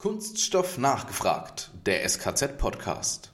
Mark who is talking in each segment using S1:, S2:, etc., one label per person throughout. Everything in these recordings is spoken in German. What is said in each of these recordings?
S1: Kunststoff nachgefragt, der SKZ-Podcast.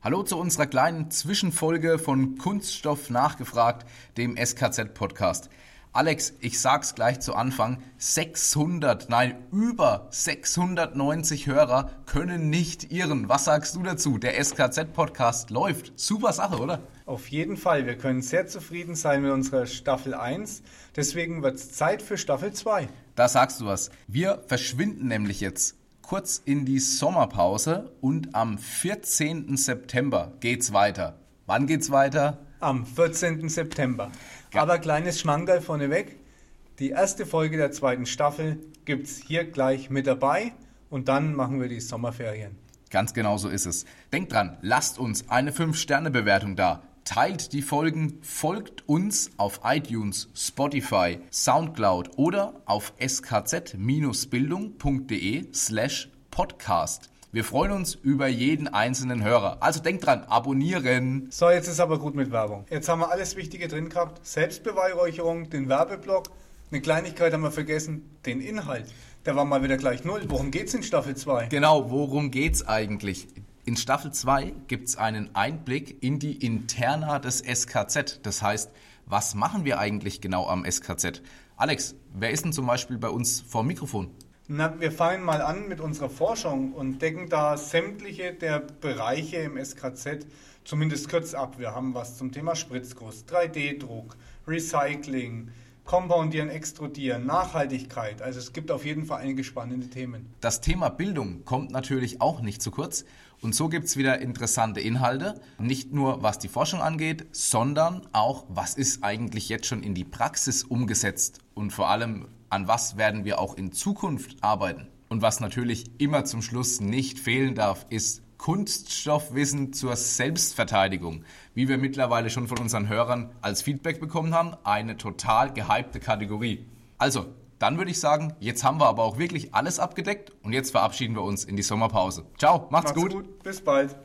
S1: Hallo zu unserer kleinen Zwischenfolge von Kunststoff nachgefragt, dem SKZ-Podcast. Alex, ich sag's gleich zu Anfang, 600, nein, über 690 Hörer können nicht irren. Was sagst du dazu? Der SKZ-Podcast läuft. Super Sache, oder?
S2: Auf jeden Fall. Wir können sehr zufrieden sein mit unserer Staffel 1. Deswegen wird's Zeit für Staffel 2.
S1: Da sagst du was. Wir verschwinden nämlich jetzt kurz in die Sommerpause und am 14. September geht's weiter. Wann geht's weiter?
S2: Am 14. September. Aber kleines Schmankerl vorneweg. Die erste Folge der zweiten Staffel gibt es hier gleich mit dabei und dann machen wir die Sommerferien.
S1: Ganz genau so ist es. Denkt dran, lasst uns eine 5-Sterne-Bewertung da. Teilt die Folgen, folgt uns auf iTunes, Spotify, Soundcloud oder auf skz-bildung.de slash podcast. Wir freuen uns über jeden einzelnen Hörer. Also denkt dran, abonnieren.
S2: So, jetzt ist aber gut mit Werbung. Jetzt haben wir alles Wichtige drin gehabt. Selbstbeweihräucherung, den Werbeblock. Eine Kleinigkeit haben wir vergessen, den Inhalt. Der war mal wieder gleich null. Worum geht's in Staffel 2?
S1: Genau, worum geht's eigentlich? In Staffel 2 gibt's einen Einblick in die Interna des SKZ. Das heißt, was machen wir eigentlich genau am SKZ? Alex, wer ist denn zum Beispiel bei uns vor dem Mikrofon?
S2: Na, wir fangen mal an mit unserer Forschung und decken da sämtliche der Bereiche im SKZ zumindest kurz ab. Wir haben was zum Thema Spritzguss, 3D-Druck, Recycling, Compoundieren, Extrudieren, Nachhaltigkeit. Also es gibt auf jeden Fall einige spannende Themen.
S1: Das Thema Bildung kommt natürlich auch nicht zu kurz. Und so gibt es wieder interessante Inhalte, nicht nur was die Forschung angeht, sondern auch, was ist eigentlich jetzt schon in die Praxis umgesetzt und vor allem, an was werden wir auch in Zukunft arbeiten. Und was natürlich immer zum Schluss nicht fehlen darf, ist Kunststoffwissen zur Selbstverteidigung. Wie wir mittlerweile schon von unseren Hörern als Feedback bekommen haben, eine total gehypte Kategorie. Also, dann würde ich sagen, jetzt haben wir aber auch wirklich alles abgedeckt und jetzt verabschieden wir uns in die Sommerpause. Ciao, macht's, macht's gut. gut.
S2: Bis bald.